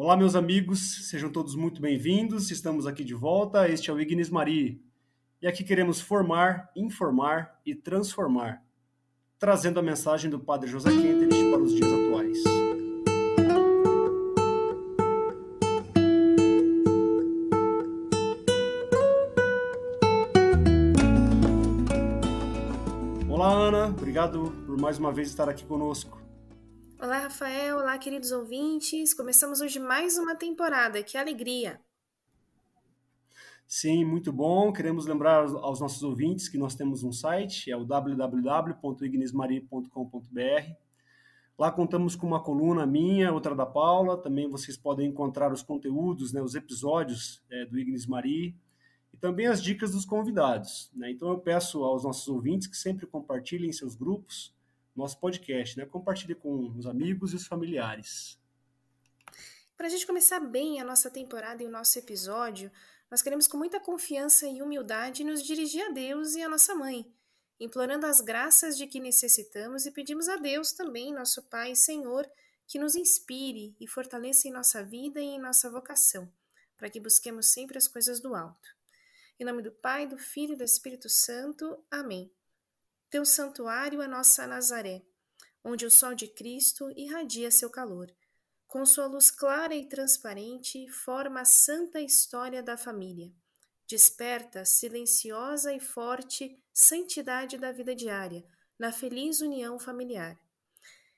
Olá, meus amigos, sejam todos muito bem-vindos. Estamos aqui de volta. Este é o Ignis Mari. E aqui queremos formar, informar e transformar, trazendo a mensagem do Padre José Kentenich para os dias atuais. Olá, Ana. Obrigado por mais uma vez estar aqui conosco. Olá, Rafael. Olá, queridos ouvintes. Começamos hoje mais uma temporada. Que alegria! Sim, muito bom. Queremos lembrar aos nossos ouvintes que nós temos um site, é o www.ignismaria.com.br. Lá contamos com uma coluna minha, outra da Paula. Também vocês podem encontrar os conteúdos, né, os episódios é, do Ignis Maria e também as dicas dos convidados. Né? Então eu peço aos nossos ouvintes que sempre compartilhem em seus grupos nosso podcast, né? Compartilhe com os amigos e os familiares. Para a gente começar bem a nossa temporada e o nosso episódio, nós queremos com muita confiança e humildade nos dirigir a Deus e a nossa mãe, implorando as graças de que necessitamos e pedimos a Deus também, nosso Pai e Senhor, que nos inspire e fortaleça em nossa vida e em nossa vocação, para que busquemos sempre as coisas do alto. Em nome do Pai, do Filho e do Espírito Santo. Amém. Teu santuário é nossa Nazaré, onde o sol de Cristo irradia seu calor. Com sua luz clara e transparente, forma a santa história da família. Desperta, silenciosa e forte, santidade da vida diária, na feliz união familiar.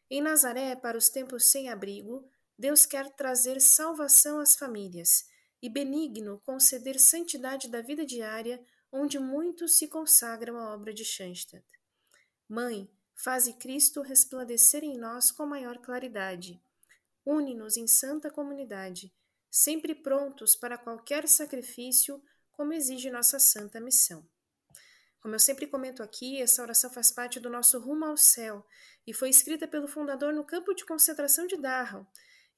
Em Nazaré, para os tempos sem abrigo, Deus quer trazer salvação às famílias e benigno conceder santidade da vida diária, onde muitos se consagram à obra de Schanstatt. Mãe, faze Cristo resplandecer em nós com maior claridade. Une-nos em santa comunidade, sempre prontos para qualquer sacrifício, como exige nossa santa missão. Como eu sempre comento aqui, essa oração faz parte do nosso rumo ao céu e foi escrita pelo fundador no campo de concentração de Dachau.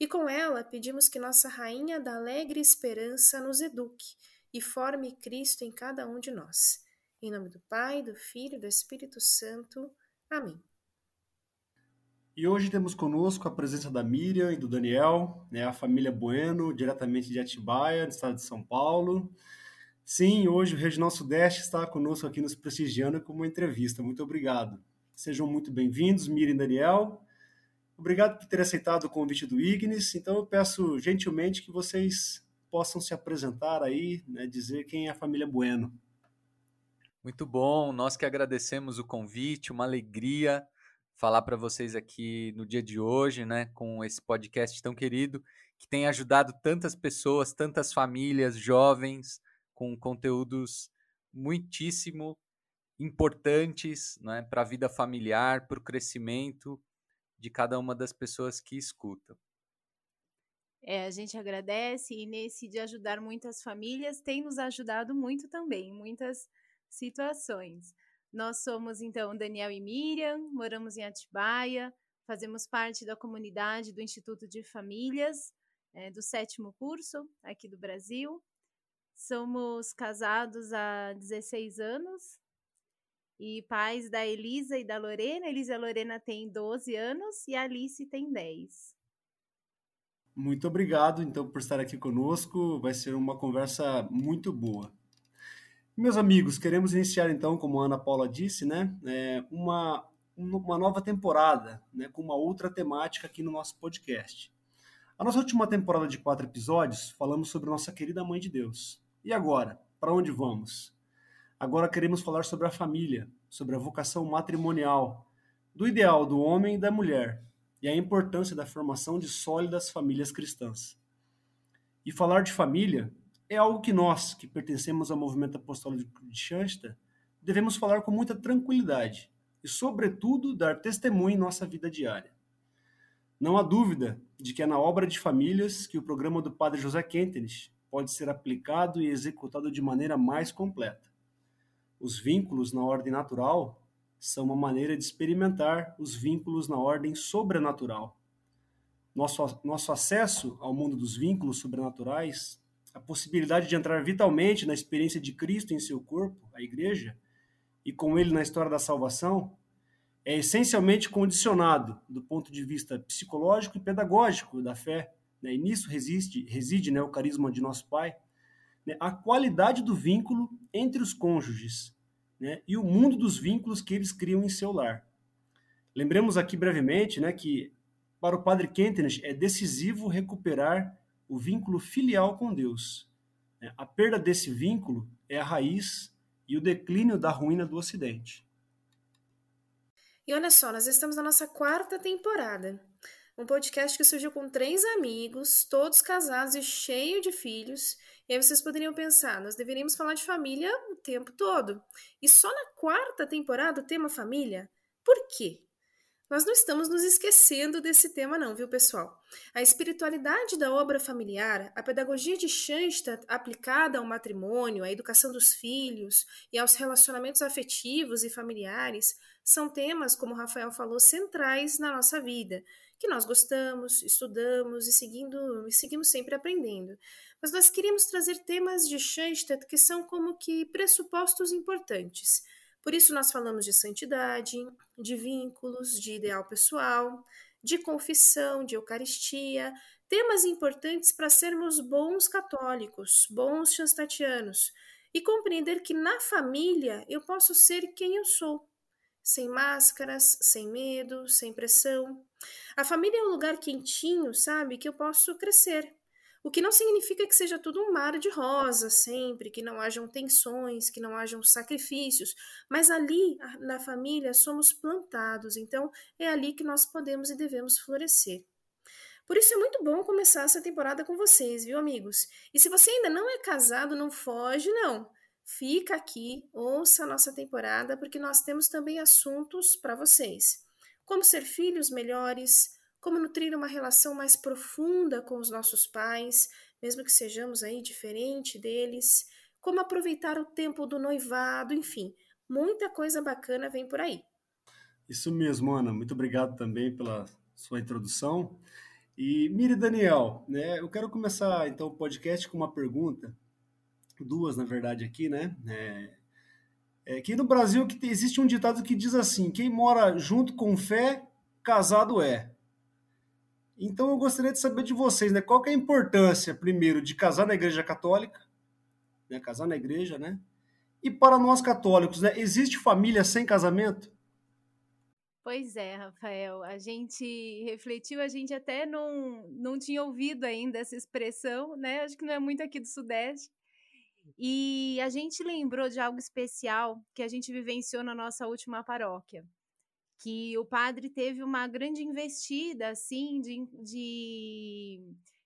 E com ela pedimos que nossa Rainha da Alegre Esperança nos eduque e forme Cristo em cada um de nós. Em nome do Pai, do Filho e do Espírito Santo. Amém. E hoje temos conosco a presença da Miriam e do Daniel, né, a família Bueno, diretamente de Atibaia, no estado de São Paulo. Sim, hoje o Regional Sudeste está conosco aqui nos prestigiando com uma entrevista. Muito obrigado. Sejam muito bem-vindos, Miriam e Daniel. Obrigado por ter aceitado o convite do Ignis. Então eu peço gentilmente que vocês possam se apresentar aí, né, dizer quem é a família Bueno. Muito bom, nós que agradecemos o convite, uma alegria falar para vocês aqui no dia de hoje, né, com esse podcast tão querido, que tem ajudado tantas pessoas, tantas famílias, jovens, com conteúdos muitíssimo importantes né, para a vida familiar, para o crescimento de cada uma das pessoas que escutam. É, a gente agradece e nesse de ajudar muitas famílias tem nos ajudado muito também, muitas situações. Nós somos, então, Daniel e Miriam, moramos em Atibaia, fazemos parte da comunidade do Instituto de Famílias, é, do sétimo curso aqui do Brasil. Somos casados há 16 anos e pais da Elisa e da Lorena. Elisa e a Lorena têm 12 anos e a Alice tem 10. Muito obrigado, então, por estar aqui conosco. Vai ser uma conversa muito boa. Meus amigos, queremos iniciar então, como a Ana Paula disse, né, é, uma, uma nova temporada, né, com uma outra temática aqui no nosso podcast. A nossa última temporada de quatro episódios, falamos sobre nossa querida Mãe de Deus. E agora? Para onde vamos? Agora queremos falar sobre a família, sobre a vocação matrimonial, do ideal do homem e da mulher, e a importância da formação de sólidas famílias cristãs. E falar de família é algo que nós, que pertencemos ao movimento apostólico de Shansta, devemos falar com muita tranquilidade e, sobretudo, dar testemunho em nossa vida diária. Não há dúvida de que é na obra de famílias que o programa do Padre José Kentenich pode ser aplicado e executado de maneira mais completa. Os vínculos na ordem natural são uma maneira de experimentar os vínculos na ordem sobrenatural. Nosso, nosso acesso ao mundo dos vínculos sobrenaturais a possibilidade de entrar vitalmente na experiência de Cristo em seu corpo, a igreja, e com ele na história da salvação, é essencialmente condicionado do ponto de vista psicológico e pedagógico da fé né, e nisso resiste, reside né, o carisma de nosso Pai, né, a qualidade do vínculo entre os cônjuges né, e o mundo dos vínculos que eles criam em seu lar. Lembremos aqui brevemente né, que para o padre Kentenich é decisivo recuperar o vínculo filial com Deus. Né. A perda desse vínculo é a raiz e o declínio da ruína do Ocidente. E olha só, nós estamos na nossa quarta temporada. Um podcast que surgiu com três amigos, todos casados e cheio de filhos. E aí vocês poderiam pensar, nós deveríamos falar de família o tempo todo. E só na quarta temporada o tema família? Por quê? Nós não estamos nos esquecendo desse tema, não, viu, pessoal? A espiritualidade da obra familiar, a pedagogia de Schanstatt aplicada ao matrimônio, à educação dos filhos e aos relacionamentos afetivos e familiares são temas, como o Rafael falou, centrais na nossa vida, que nós gostamos, estudamos e, seguindo, e seguimos sempre aprendendo. Mas nós queríamos trazer temas de Schanstatt que são como que pressupostos importantes por isso, nós falamos de santidade, de vínculos, de ideal pessoal, de confissão, de Eucaristia, temas importantes para sermos bons católicos, bons chanstatianos, e compreender que na família eu posso ser quem eu sou, sem máscaras, sem medo, sem pressão. A família é um lugar quentinho, sabe, que eu posso crescer, o que não significa que seja tudo um mar de rosas sempre, que não hajam tensões, que não hajam sacrifícios, mas ali na família somos plantados, então é ali que nós podemos e devemos florescer. Por isso é muito bom começar essa temporada com vocês, viu, amigos? E se você ainda não é casado, não foge, não. Fica aqui, ouça a nossa temporada, porque nós temos também assuntos para vocês. Como ser filhos melhores, como nutrir uma relação mais profunda com os nossos pais, mesmo que sejamos aí diferente deles, como aproveitar o tempo do noivado, enfim, muita coisa bacana vem por aí. Isso mesmo, Ana. Muito obrigado também pela sua introdução. E Miri Daniel, né? Eu quero começar então o podcast com uma pergunta, duas na verdade aqui, né? É, é que no Brasil que existe um ditado que diz assim: quem mora junto com fé, casado é. Então eu gostaria de saber de vocês, né? Qual é a importância, primeiro, de casar na Igreja Católica, né? Casar na igreja, né? E para nós católicos, né? Existe família sem casamento? Pois é, Rafael. A gente refletiu, a gente até não, não tinha ouvido ainda essa expressão, né? Acho que não é muito aqui do Sudeste. E a gente lembrou de algo especial que a gente vivenciou na nossa última paróquia que o padre teve uma grande investida, assim, de, de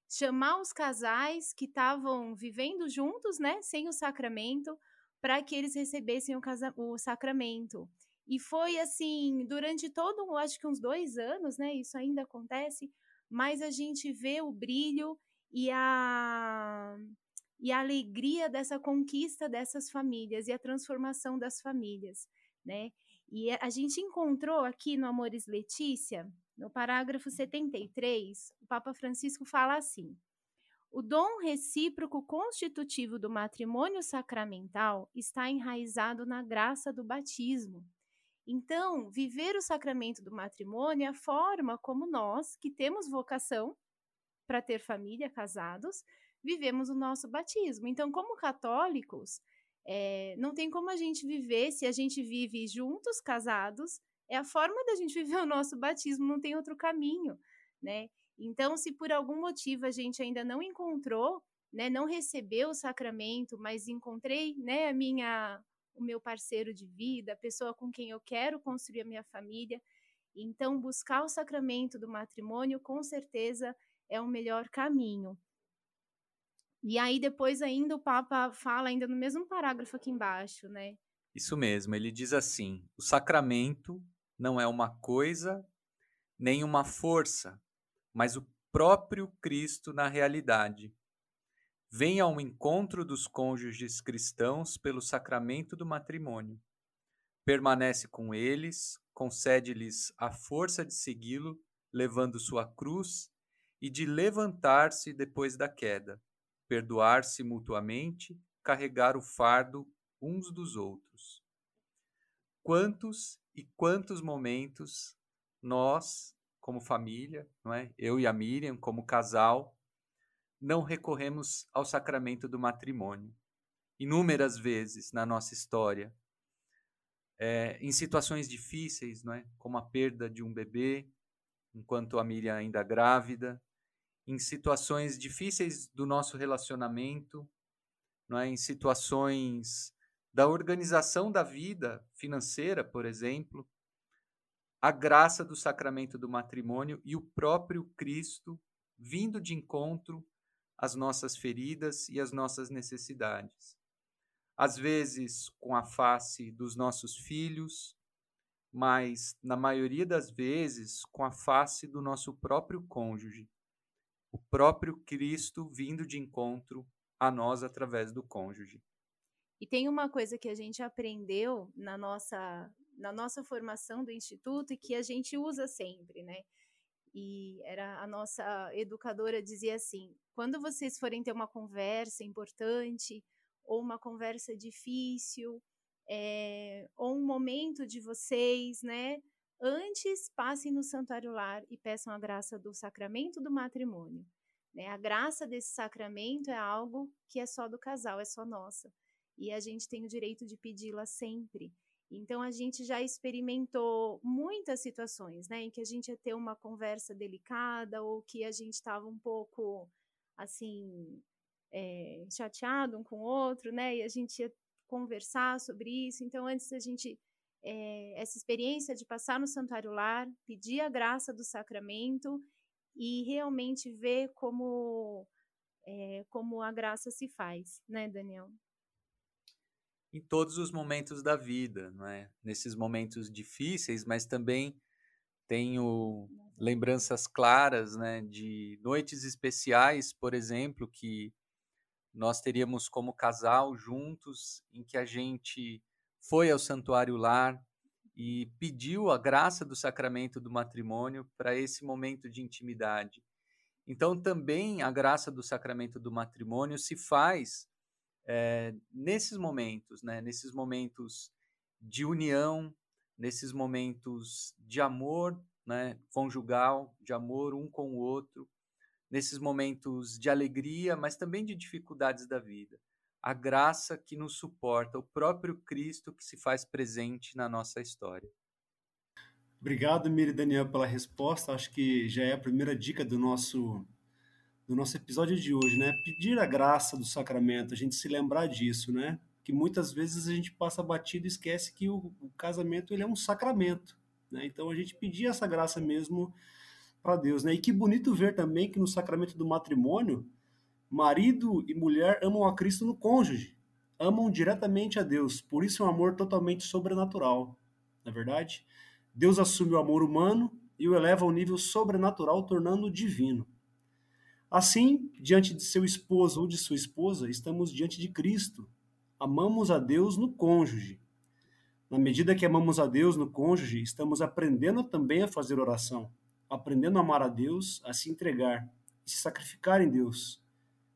chamar os casais que estavam vivendo juntos, né, sem o sacramento, para que eles recebessem o, casa, o sacramento. E foi assim, durante todo, acho que uns dois anos, né, isso ainda acontece, mas a gente vê o brilho e a, e a alegria dessa conquista dessas famílias e a transformação das famílias, né? E a gente encontrou aqui no Amores Letícia, no parágrafo 73, o Papa Francisco fala assim: o dom recíproco constitutivo do matrimônio sacramental está enraizado na graça do batismo. Então, viver o sacramento do matrimônio é a forma como nós, que temos vocação para ter família, casados, vivemos o nosso batismo. Então, como católicos, é, não tem como a gente viver se a gente vive juntos, casados. É a forma da gente viver o nosso batismo, não tem outro caminho, né? Então, se por algum motivo a gente ainda não encontrou, né, não recebeu o sacramento, mas encontrei, né, a minha, o meu parceiro de vida, a pessoa com quem eu quero construir a minha família, então buscar o sacramento do matrimônio com certeza é o melhor caminho. E aí depois ainda o Papa fala ainda no mesmo parágrafo aqui embaixo, né? Isso mesmo, ele diz assim: o sacramento não é uma coisa nem uma força, mas o próprio Cristo na realidade. Vem ao encontro dos cônjuges cristãos pelo sacramento do matrimônio. Permanece com eles, concede-lhes a força de segui-lo, levando sua cruz e de levantar-se depois da queda perdoar-se mutuamente, carregar o fardo uns dos outros. Quantos e quantos momentos nós, como família, não é? eu e a Miriam, como casal, não recorremos ao sacramento do matrimônio. Inúmeras vezes na nossa história, é, em situações difíceis, não é? como a perda de um bebê, enquanto a Miriam ainda grávida, em situações difíceis do nosso relacionamento, não é? em situações da organização da vida financeira, por exemplo, a graça do sacramento do matrimônio e o próprio Cristo vindo de encontro às nossas feridas e às nossas necessidades. Às vezes com a face dos nossos filhos, mas na maioria das vezes com a face do nosso próprio cônjuge, o próprio Cristo vindo de encontro a nós através do cônjuge. E tem uma coisa que a gente aprendeu na nossa na nossa formação do instituto e que a gente usa sempre, né? E era a nossa educadora dizia assim: quando vocês forem ter uma conversa importante ou uma conversa difícil, é, ou um momento de vocês, né? Antes passem no santuário lar e peçam a graça do sacramento do matrimônio. Né? A graça desse sacramento é algo que é só do casal, é só nossa. E a gente tem o direito de pedi-la sempre. Então a gente já experimentou muitas situações, né, em que a gente ia ter uma conversa delicada ou que a gente estava um pouco assim é, chateado um com o outro, né, e a gente ia conversar sobre isso. Então antes a gente é, essa experiência de passar no santuário lar, pedir a graça do sacramento e realmente ver como é, como a graça se faz, né, Daniel? Em todos os momentos da vida, não é? Nesses momentos difíceis, mas também tenho lembranças claras, né, de noites especiais, por exemplo, que nós teríamos como casal juntos, em que a gente foi ao santuário lar e pediu a graça do sacramento do matrimônio para esse momento de intimidade. Então, também a graça do sacramento do matrimônio se faz é, nesses momentos, né? nesses momentos de união, nesses momentos de amor né? conjugal, de amor um com o outro, nesses momentos de alegria, mas também de dificuldades da vida a graça que nos suporta, o próprio Cristo que se faz presente na nossa história. Obrigado, Miri Daniel, pela resposta. Acho que já é a primeira dica do nosso do nosso episódio de hoje, né? Pedir a graça do sacramento, a gente se lembrar disso, né? Que muitas vezes a gente passa batido e esquece que o, o casamento ele é um sacramento, né? Então a gente pedir essa graça mesmo para Deus, né? E que bonito ver também que no sacramento do matrimônio Marido e mulher amam a Cristo no cônjuge, amam diretamente a Deus, por isso é um amor totalmente sobrenatural. Na é verdade, Deus assume o amor humano e o eleva ao nível sobrenatural, tornando-o divino. Assim, diante de seu esposo ou de sua esposa, estamos diante de Cristo. Amamos a Deus no cônjuge. Na medida que amamos a Deus no cônjuge, estamos aprendendo também a fazer oração, aprendendo a amar a Deus, a se entregar e se sacrificar em Deus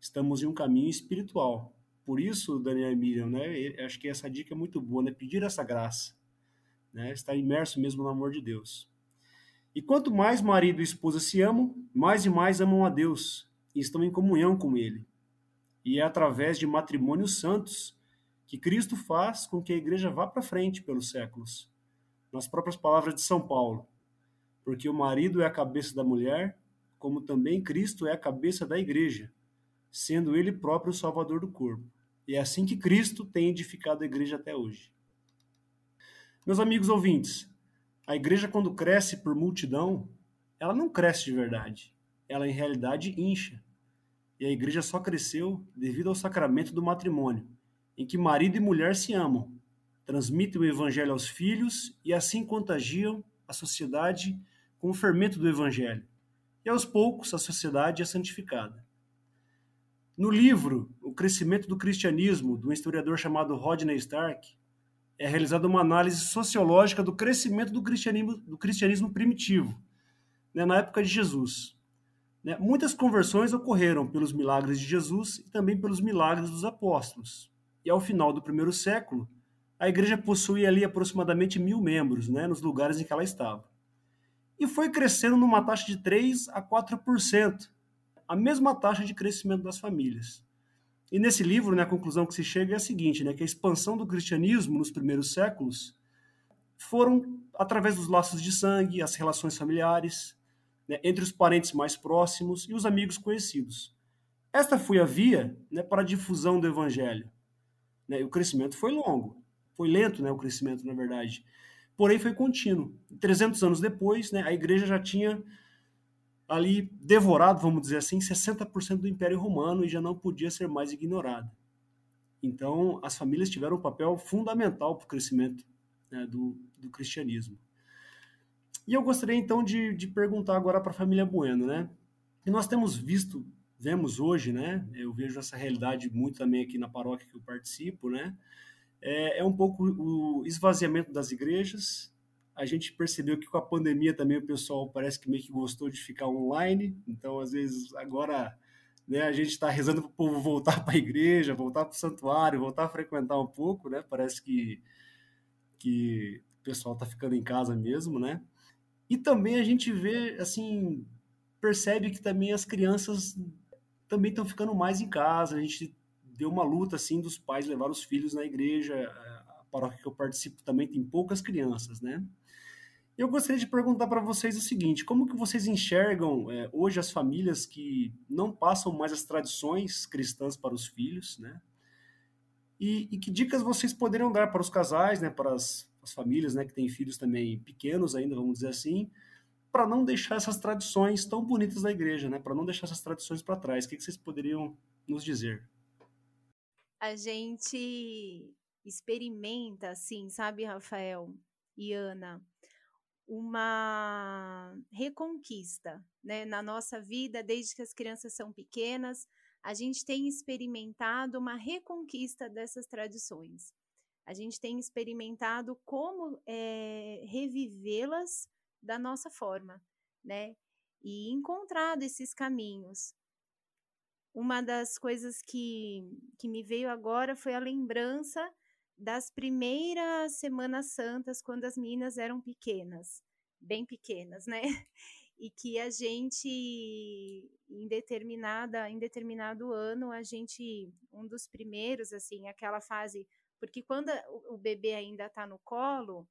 estamos em um caminho espiritual. Por isso, Daniel e Miriam, né, acho que essa dica é muito boa, né, pedir essa graça, né, estar imerso mesmo no amor de Deus. E quanto mais marido e esposa se amam, mais e mais amam a Deus e estão em comunhão com Ele. E é através de matrimônios santos que Cristo faz com que a igreja vá para frente pelos séculos. Nas próprias palavras de São Paulo, porque o marido é a cabeça da mulher, como também Cristo é a cabeça da igreja sendo ele próprio o salvador do corpo. E é assim que Cristo tem edificado a igreja até hoje. Meus amigos ouvintes, a igreja quando cresce por multidão, ela não cresce de verdade. Ela em realidade incha. E a igreja só cresceu devido ao sacramento do matrimônio, em que marido e mulher se amam, transmitem o evangelho aos filhos e assim contagiam a sociedade com o fermento do evangelho. E aos poucos a sociedade é santificada. No livro O Crescimento do Cristianismo, do historiador chamado Rodney Stark, é realizada uma análise sociológica do crescimento do cristianismo, do cristianismo primitivo, né, na época de Jesus. Né, muitas conversões ocorreram pelos milagres de Jesus e também pelos milagres dos apóstolos. E ao final do primeiro século, a igreja possuía ali aproximadamente mil membros, né, nos lugares em que ela estava. E foi crescendo numa taxa de 3 a 4%, a mesma taxa de crescimento das famílias. E nesse livro, né, a conclusão que se chega é a seguinte, né, que a expansão do cristianismo nos primeiros séculos foram através dos laços de sangue, as relações familiares, né, entre os parentes mais próximos e os amigos conhecidos. Esta foi a via né, para a difusão do evangelho. Né, o crescimento foi longo, foi lento né, o crescimento, na verdade, porém foi contínuo. 300 anos depois, né, a igreja já tinha ali devorado, vamos dizer assim, 60% do Império Romano e já não podia ser mais ignorada. Então, as famílias tiveram um papel fundamental para o crescimento né, do, do cristianismo. E eu gostaria então de, de perguntar agora para a família Bueno, né? E nós temos visto, vemos hoje, né? Eu vejo essa realidade muito também aqui na paróquia que eu participo, né? É, é um pouco o esvaziamento das igrejas. A gente percebeu que com a pandemia também o pessoal parece que meio que gostou de ficar online. Então, às vezes, agora né, a gente está rezando para o povo voltar para a igreja, voltar para o santuário, voltar a frequentar um pouco, né? Parece que, que o pessoal está ficando em casa mesmo, né? E também a gente vê, assim, percebe que também as crianças também estão ficando mais em casa. A gente deu uma luta, assim, dos pais levar os filhos na igreja. Paróquia que eu participo também tem poucas crianças, né? Eu gostaria de perguntar para vocês o seguinte: como que vocês enxergam é, hoje as famílias que não passam mais as tradições cristãs para os filhos, né? E, e que dicas vocês poderiam dar para os casais, né, para as as famílias né, que têm filhos também pequenos ainda, vamos dizer assim, para não deixar essas tradições tão bonitas da igreja, né? Para não deixar essas tradições para trás. O que, que vocês poderiam nos dizer? A gente experimenta, assim, sabe, Rafael e Ana, uma reconquista, né? Na nossa vida, desde que as crianças são pequenas, a gente tem experimentado uma reconquista dessas tradições a gente tem experimentado como é, revivê-las da nossa forma, né? E encontrado esses caminhos. Uma das coisas que, que me veio agora foi a lembrança das primeiras Semanas Santas, quando as meninas eram pequenas, bem pequenas, né? E que a gente, em determinada, em determinado ano, a gente, um dos primeiros, assim, aquela fase porque quando o bebê ainda está no colo,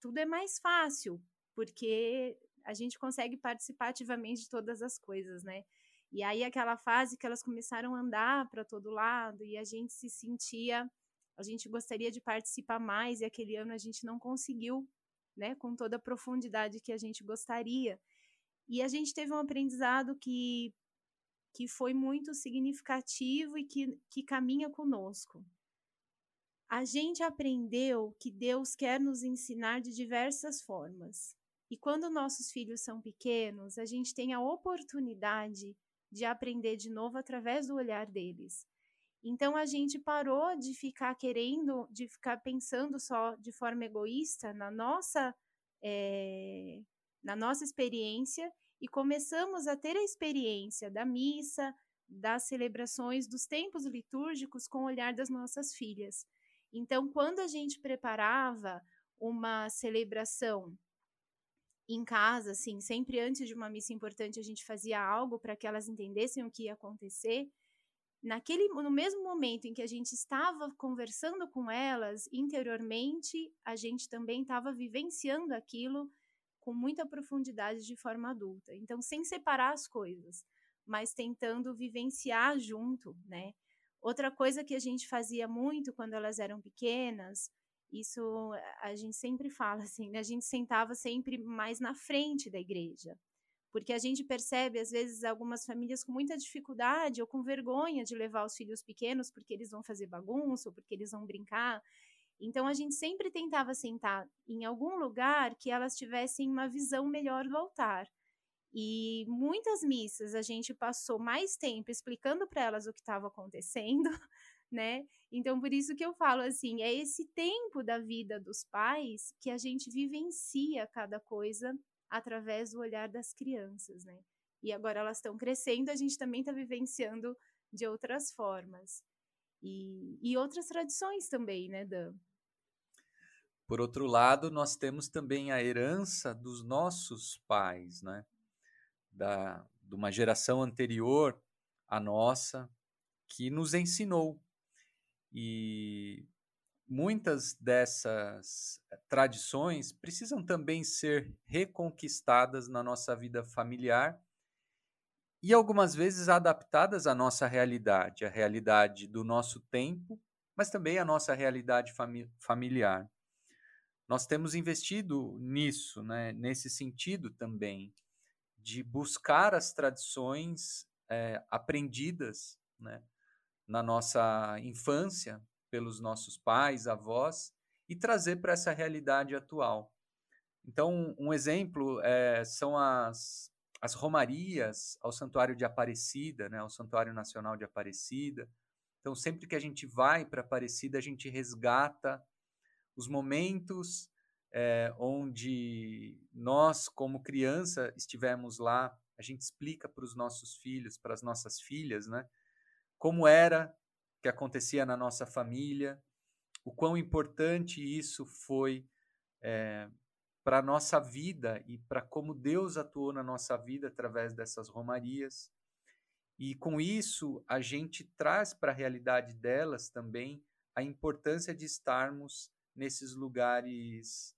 tudo é mais fácil, porque a gente consegue participar ativamente de todas as coisas, né? E aí aquela fase que elas começaram a andar para todo lado e a gente se sentia, a gente gostaria de participar mais e aquele ano a gente não conseguiu, né, com toda a profundidade que a gente gostaria. E a gente teve um aprendizado que que foi muito significativo e que, que caminha conosco, a gente aprendeu que Deus quer nos ensinar de diversas formas. E quando nossos filhos são pequenos, a gente tem a oportunidade de aprender de novo através do olhar deles. Então a gente parou de ficar querendo, de ficar pensando só de forma egoísta na nossa, é, na nossa experiência e começamos a ter a experiência da missa, das celebrações, dos tempos litúrgicos com o olhar das nossas filhas. Então, quando a gente preparava uma celebração em casa, assim, sempre antes de uma missa importante, a gente fazia algo para que elas entendessem o que ia acontecer. Naquele, no mesmo momento em que a gente estava conversando com elas interiormente, a gente também estava vivenciando aquilo com muita profundidade de forma adulta. Então, sem separar as coisas, mas tentando vivenciar junto, né? Outra coisa que a gente fazia muito quando elas eram pequenas, isso a gente sempre fala assim, né? A gente sentava sempre mais na frente da igreja. Porque a gente percebe, às vezes, algumas famílias com muita dificuldade ou com vergonha de levar os filhos pequenos porque eles vão fazer bagunça ou porque eles vão brincar. Então, a gente sempre tentava sentar em algum lugar que elas tivessem uma visão melhor do altar. E muitas missas a gente passou mais tempo explicando para elas o que estava acontecendo, né? Então, por isso que eu falo assim, é esse tempo da vida dos pais que a gente vivencia cada coisa através do olhar das crianças, né? E agora elas estão crescendo, a gente também está vivenciando de outras formas. E, e outras tradições também, né, Dan? Por outro lado, nós temos também a herança dos nossos pais, né? da, de uma geração anterior à nossa que nos ensinou. E muitas dessas tradições precisam também ser reconquistadas na nossa vida familiar e algumas vezes adaptadas à nossa realidade, à realidade do nosso tempo, mas também à nossa realidade fami familiar. Nós temos investido nisso, né, nesse sentido também, de buscar as tradições é, aprendidas né, na nossa infância pelos nossos pais, avós, e trazer para essa realidade atual. Então, um exemplo é, são as, as romarias ao Santuário de Aparecida, né, ao Santuário Nacional de Aparecida. Então, sempre que a gente vai para Aparecida, a gente resgata os momentos é, onde nós, como criança, estivemos lá, a gente explica para os nossos filhos, para as nossas filhas, né, como era que acontecia na nossa família, o quão importante isso foi é, para a nossa vida e para como Deus atuou na nossa vida através dessas romarias. E com isso, a gente traz para a realidade delas também a importância de estarmos nesses lugares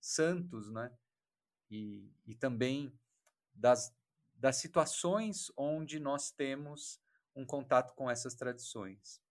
santos, né? E, e também das, das situações onde nós temos um contato com essas tradições.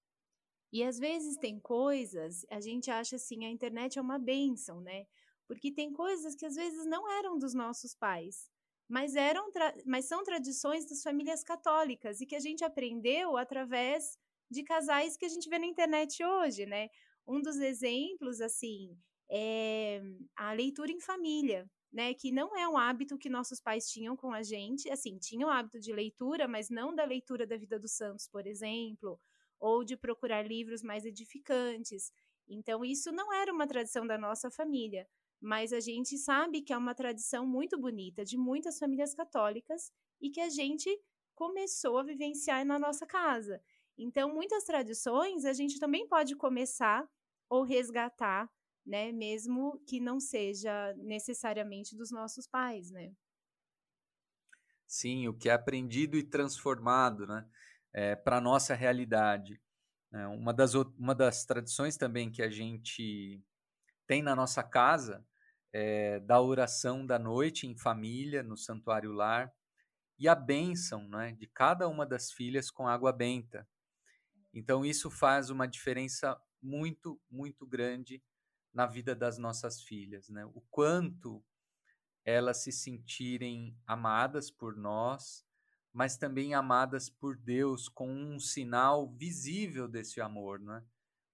E às vezes tem coisas, a gente acha assim, a internet é uma benção, né? Porque tem coisas que às vezes não eram dos nossos pais, mas eram, mas são tradições das famílias católicas e que a gente aprendeu através de casais que a gente vê na internet hoje, né? Um dos exemplos, assim, é a leitura em família, né? Que não é um hábito que nossos pais tinham com a gente. Assim, tinham o hábito de leitura, mas não da leitura da vida dos santos, por exemplo, ou de procurar livros mais edificantes. Então, isso não era uma tradição da nossa família, mas a gente sabe que é uma tradição muito bonita de muitas famílias católicas e que a gente começou a vivenciar na nossa casa. Então, muitas tradições a gente também pode começar ou resgatar né? Mesmo que não seja necessariamente dos nossos pais, né? Sim, o que é aprendido e transformado, né? É, para a nossa realidade. É, uma, das, uma das tradições também que a gente tem na nossa casa é da oração da noite em família, no santuário lar, e a bênção né, de cada uma das filhas com água benta. Então, isso faz uma diferença muito, muito grande na vida das nossas filhas, né? O quanto elas se sentirem amadas por nós, mas também amadas por Deus com um sinal visível desse amor, né?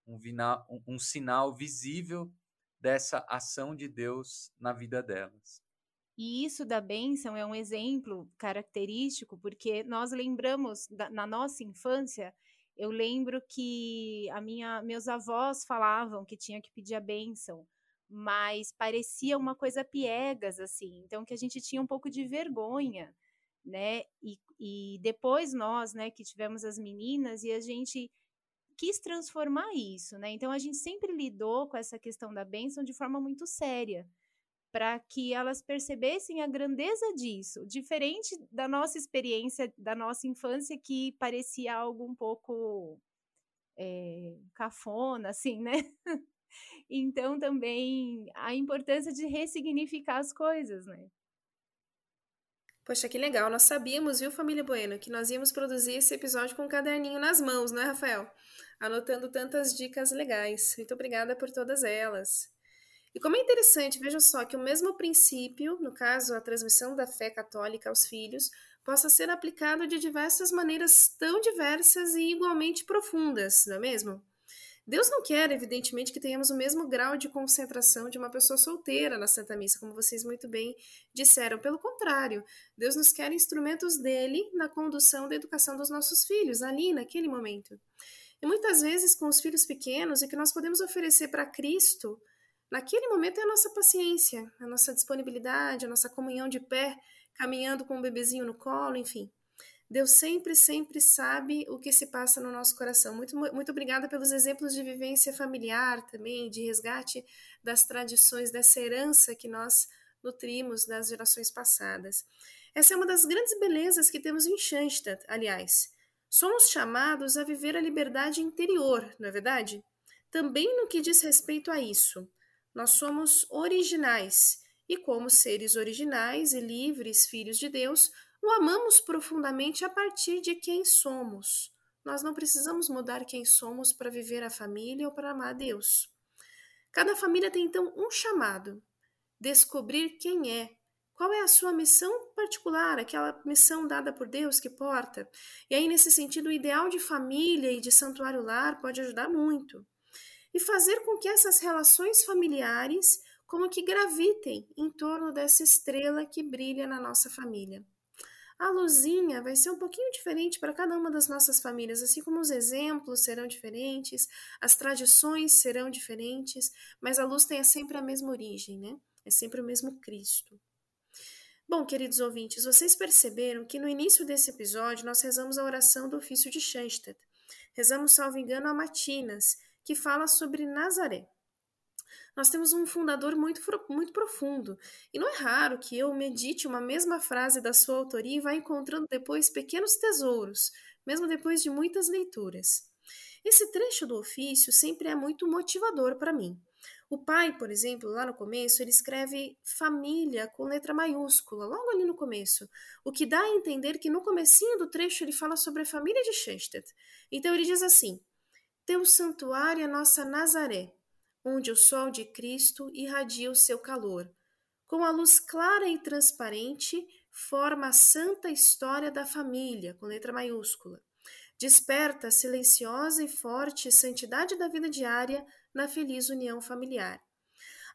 Um, um, um sinal visível dessa ação de Deus na vida delas. E isso da bênção é um exemplo característico, porque nós lembramos da, na nossa infância eu lembro que a minha, meus avós falavam que tinha que pedir a bênção, mas parecia uma coisa piegas, assim, então que a gente tinha um pouco de vergonha, né? E, e depois nós, né, que tivemos as meninas e a gente quis transformar isso, né? Então a gente sempre lidou com essa questão da bênção de forma muito séria para que elas percebessem a grandeza disso, diferente da nossa experiência, da nossa infância, que parecia algo um pouco é, cafona, assim, né? então, também a importância de ressignificar as coisas, né? Poxa, que legal. Nós sabíamos, viu, família Bueno, que nós íamos produzir esse episódio com um caderninho nas mãos, não é, Rafael? Anotando tantas dicas legais. Muito obrigada por todas elas. E como é interessante, veja só, que o mesmo princípio, no caso, a transmissão da fé católica aos filhos, possa ser aplicado de diversas maneiras tão diversas e igualmente profundas, não é mesmo? Deus não quer, evidentemente, que tenhamos o mesmo grau de concentração de uma pessoa solteira na Santa Missa, como vocês muito bem disseram. Pelo contrário, Deus nos quer instrumentos dele na condução da educação dos nossos filhos, ali, naquele momento. E muitas vezes, com os filhos pequenos, o que nós podemos oferecer para Cristo Naquele momento é a nossa paciência, a nossa disponibilidade, a nossa comunhão de pé, caminhando com um bebezinho no colo, enfim. Deus sempre, sempre sabe o que se passa no nosso coração. Muito, muito obrigada pelos exemplos de vivência familiar também, de resgate das tradições, dessa herança que nós nutrimos das gerações passadas. Essa é uma das grandes belezas que temos em Schanstatt, aliás. Somos chamados a viver a liberdade interior, não é verdade? Também no que diz respeito a isso. Nós somos originais e, como seres originais e livres filhos de Deus, o amamos profundamente a partir de quem somos. Nós não precisamos mudar quem somos para viver a família ou para amar a Deus. Cada família tem então um chamado: descobrir quem é, qual é a sua missão particular, aquela missão dada por Deus que porta? E aí, nesse sentido, o ideal de família e de santuário lar pode ajudar muito. E fazer com que essas relações familiares como que gravitem em torno dessa estrela que brilha na nossa família. A luzinha vai ser um pouquinho diferente para cada uma das nossas famílias, assim como os exemplos serão diferentes, as tradições serão diferentes, mas a luz tem sempre a mesma origem, né? É sempre o mesmo Cristo. Bom, queridos ouvintes, vocês perceberam que no início desse episódio nós rezamos a oração do ofício de Schanstatt. Rezamos, salvo engano, a Matinas, que fala sobre Nazaré. Nós temos um fundador muito, muito profundo, e não é raro que eu medite uma mesma frase da sua autoria e vá encontrando depois pequenos tesouros, mesmo depois de muitas leituras. Esse trecho do ofício sempre é muito motivador para mim. O pai, por exemplo, lá no começo, ele escreve família com letra maiúscula, logo ali no começo, o que dá a entender que no comecinho do trecho ele fala sobre a família de Schenstedt. Então ele diz assim: Teu santuário é nossa Nazaré, onde o sol de Cristo irradia o seu calor. Com a luz clara e transparente, forma a santa história da família, com letra maiúscula. Desperta a silenciosa e forte santidade da vida diária na feliz união familiar.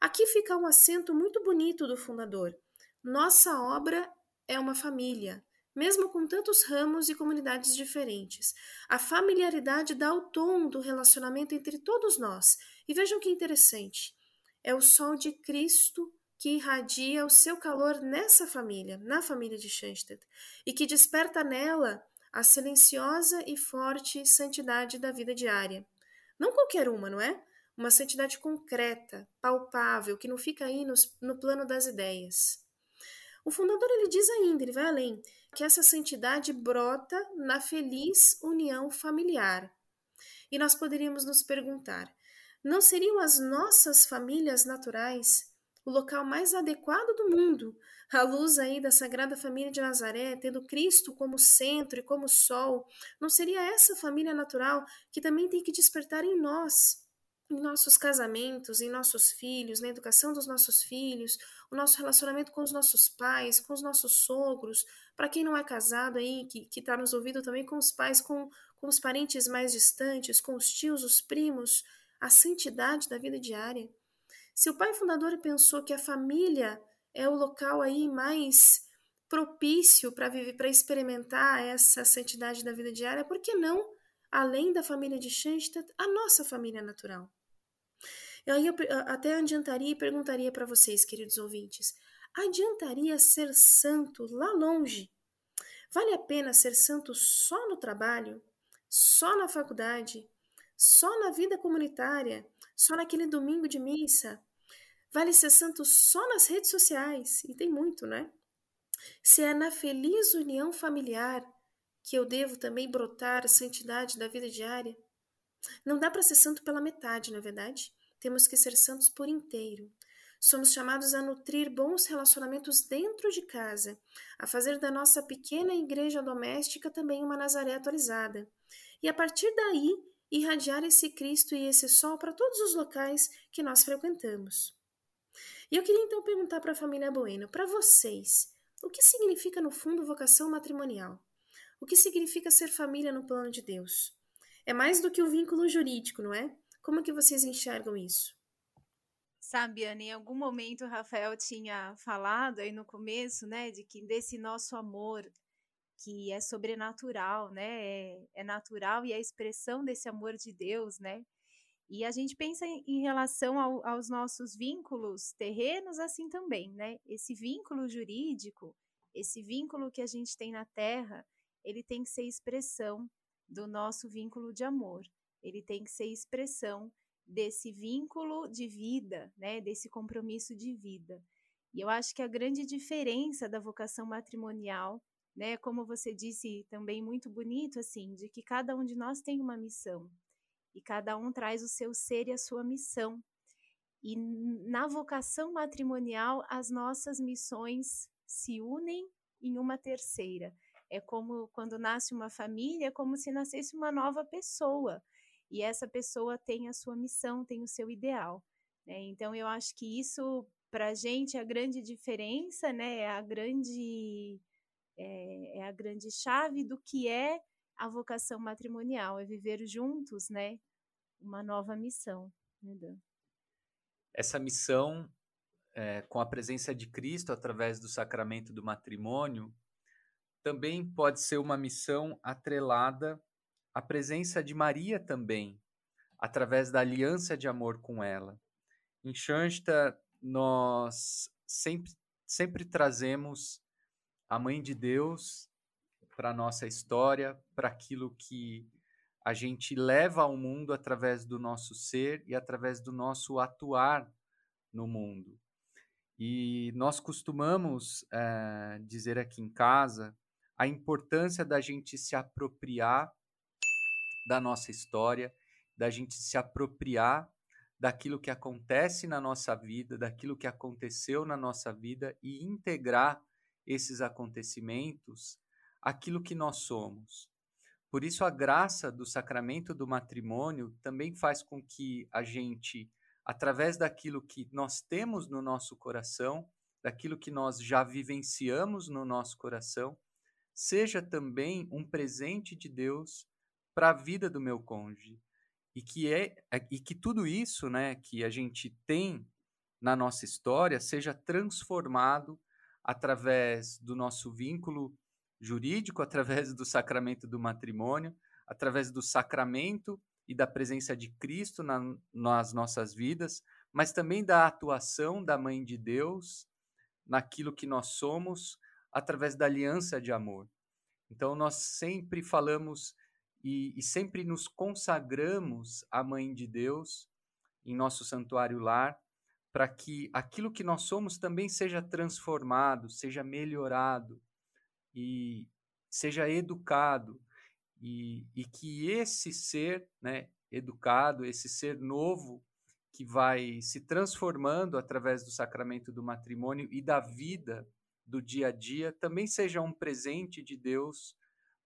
Aqui fica um acento muito bonito do fundador. Nossa obra é uma família, mesmo com tantos ramos e comunidades diferentes. A familiaridade dá o tom do relacionamento entre todos nós. E vejam que interessante. É o sol de Cristo que irradia o seu calor nessa família, na família de Schanstatt, e que desperta nela a silenciosa e forte santidade da vida diária. Não qualquer uma, não é? uma santidade concreta, palpável, que não fica aí no, no plano das ideias. O fundador ele diz ainda, ele vai além, que essa santidade brota na feliz união familiar. E nós poderíamos nos perguntar: não seriam as nossas famílias naturais o local mais adequado do mundo, à luz aí da Sagrada Família de Nazaré, tendo Cristo como centro e como sol? Não seria essa família natural que também tem que despertar em nós em nossos casamentos, em nossos filhos, na educação dos nossos filhos, o nosso relacionamento com os nossos pais, com os nossos sogros, para quem não é casado aí, que está nos ouvindo também com os pais, com, com os parentes mais distantes, com os tios, os primos, a santidade da vida diária. Se o pai fundador pensou que a família é o local aí mais propício para viver, para experimentar essa santidade da vida diária, por que não, além da família de Schanstatt, a nossa família natural? E aí eu até adiantaria e perguntaria para vocês, queridos ouvintes: adiantaria ser santo lá longe? Vale a pena ser santo só no trabalho, só na faculdade, só na vida comunitária, só naquele domingo de missa? Vale ser santo só nas redes sociais? E tem muito, né? Se é na feliz união familiar que eu devo também brotar a santidade da vida diária? Não dá para ser santo pela metade, na é verdade? Temos que ser santos por inteiro. Somos chamados a nutrir bons relacionamentos dentro de casa, a fazer da nossa pequena igreja doméstica também uma Nazaré atualizada. E a partir daí, irradiar esse Cristo e esse sol para todos os locais que nós frequentamos. E eu queria então perguntar para a família Bueno, para vocês, o que significa no fundo vocação matrimonial? O que significa ser família no plano de Deus? É mais do que o um vínculo jurídico, não é? Como que vocês enxergam isso? Sabe, Ana, em algum momento o Rafael tinha falado aí no começo, né, de que desse nosso amor que é sobrenatural, né, é, é natural e é a expressão desse amor de Deus, né, e a gente pensa em, relação ao, aos nossos vínculos terrenos assim também, né, esse vínculo jurídico, esse vínculo que a gente tem na terra, ele tem que ser expressão do nosso vínculo de amor. Ele tem que ser expressão desse vínculo de vida, né, desse compromisso de vida. E eu acho que a grande diferença da vocação matrimonial, né, como você disse também muito bonito assim, de que cada um de nós tem uma missão e cada um traz o seu ser e a sua missão. E na vocação matrimonial, as nossas missões se unem em uma terceira. É como quando nasce uma família, é como se nascesse uma nova pessoa. E essa pessoa tem a sua missão, tem o seu ideal. Né? Então, eu acho que isso, para a gente, é a grande diferença, né? é, a grande, é, é a grande chave do que é a vocação matrimonial, é viver juntos, né? Uma nova missão. Né, Essa missão, é, com a presença de Cristo através do sacramento do matrimônio, também pode ser uma missão atrelada à presença de Maria também, através da aliança de amor com ela. Em Shansta, nós sempre, sempre trazemos a Mãe de Deus para a nossa história, para aquilo que a gente leva ao mundo através do nosso ser e através do nosso atuar no mundo. E nós costumamos é, dizer aqui em casa a importância da gente se apropriar da nossa história, da gente se apropriar daquilo que acontece na nossa vida, daquilo que aconteceu na nossa vida e integrar esses acontecimentos aquilo que nós somos. Por isso, a graça do sacramento do matrimônio também faz com que a gente, através daquilo que nós temos no nosso coração, daquilo que nós já vivenciamos no nosso coração, seja também um presente de Deus para a vida do meu cônjuge. E que, é, é, e que tudo isso né, que a gente tem na nossa história seja transformado através do nosso vínculo jurídico, através do sacramento do matrimônio, através do sacramento e da presença de Cristo na, nas nossas vidas, mas também da atuação da Mãe de Deus naquilo que nós somos através da aliança de amor. Então, nós sempre falamos e, e sempre nos consagramos à Mãe de Deus em nosso santuário lar, para que aquilo que nós somos também seja transformado, seja melhorado e seja educado, e, e que esse ser né, educado, esse ser novo, que vai se transformando através do sacramento do matrimônio e da vida do dia a dia também seja um presente de Deus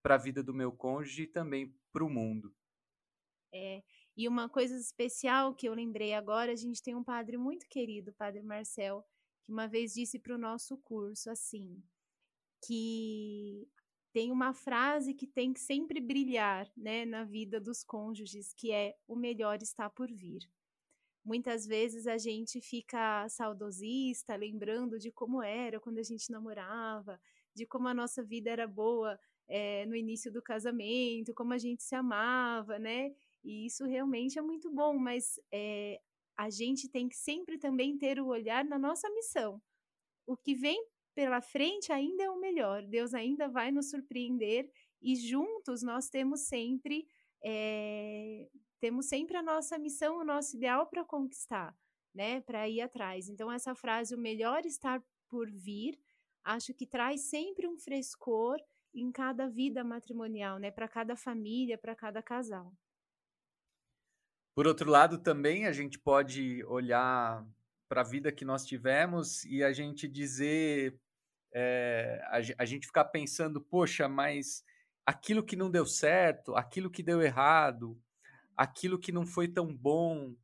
para a vida do meu cônjuge e também para o mundo. É, e uma coisa especial que eu lembrei agora, a gente tem um padre muito querido, o Padre Marcel, que uma vez disse para o nosso curso assim, que tem uma frase que tem que sempre brilhar, né, na vida dos cônjuges, que é o melhor está por vir muitas vezes a gente fica saudosista, lembrando de como era quando a gente namorava, de como a nossa vida era boa é, no início do casamento, como a gente se amava, né? E isso realmente é muito bom, mas é, a gente tem que sempre também ter o olhar na nossa missão. O que vem pela frente ainda é o melhor, Deus ainda vai nos surpreender e juntos nós temos sempre é, temos sempre a nossa missão, o nosso ideal para conquistar, né? Para ir atrás. Então, essa frase, o melhor estar por vir, acho que traz sempre um frescor em cada vida matrimonial, né? Para cada família, para cada casal. Por outro lado, também a gente pode olhar para a vida que nós tivemos e a gente dizer, é, a, a gente ficar pensando, poxa, mas aquilo que não deu certo, aquilo que deu errado, aquilo que não foi tão bom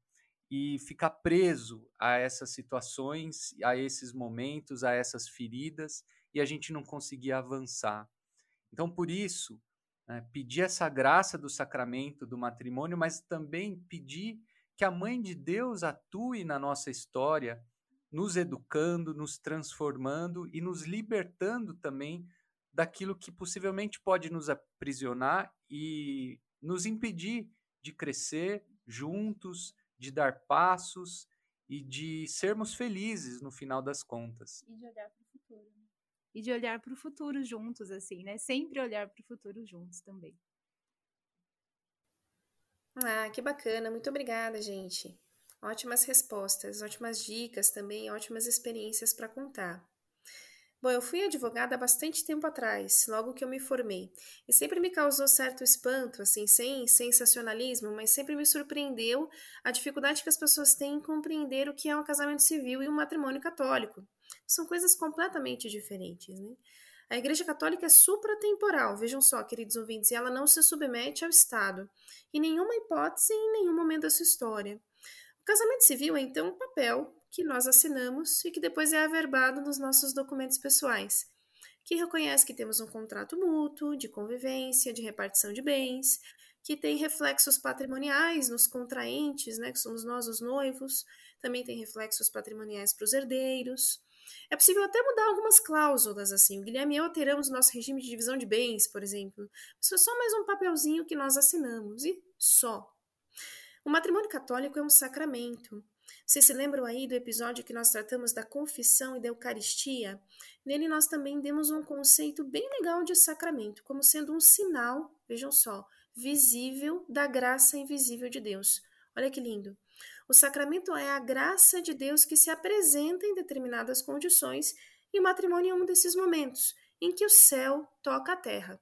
e ficar preso a essas situações, a esses momentos, a essas feridas e a gente não conseguir avançar. Então, por isso, né, pedir essa graça do sacramento do matrimônio, mas também pedir que a Mãe de Deus atue na nossa história, nos educando, nos transformando e nos libertando também daquilo que possivelmente pode nos aprisionar e nos impedir de crescer juntos, de dar passos e de sermos felizes no final das contas. E de olhar para o futuro. Né? E de olhar para o futuro juntos, assim, né? Sempre olhar para o futuro juntos também. Ah, que bacana. Muito obrigada, gente. Ótimas respostas, ótimas dicas também, ótimas experiências para contar. Bom, eu fui advogada há bastante tempo atrás, logo que eu me formei, e sempre me causou certo espanto, assim, sem sensacionalismo, mas sempre me surpreendeu a dificuldade que as pessoas têm em compreender o que é um casamento civil e um matrimônio católico. São coisas completamente diferentes, né? A Igreja Católica é supratemporal, vejam só, queridos ouvintes, e ela não se submete ao Estado, em nenhuma hipótese em nenhum momento da sua história. O casamento civil é então um papel que nós assinamos e que depois é averbado nos nossos documentos pessoais, que reconhece que temos um contrato mútuo, de convivência, de repartição de bens, que tem reflexos patrimoniais nos contraentes, né, que somos nós os noivos, também tem reflexos patrimoniais para os herdeiros. É possível até mudar algumas cláusulas, assim. O Guilherme e eu alteramos o nosso regime de divisão de bens, por exemplo. Isso é só mais um papelzinho que nós assinamos, e só. O matrimônio católico é um sacramento. Vocês se lembram aí do episódio que nós tratamos da confissão e da Eucaristia? Nele nós também demos um conceito bem legal de sacramento, como sendo um sinal, vejam só, visível da graça invisível de Deus. Olha que lindo. O sacramento é a graça de Deus que se apresenta em determinadas condições, e o matrimônio é um desses momentos em que o céu toca a terra,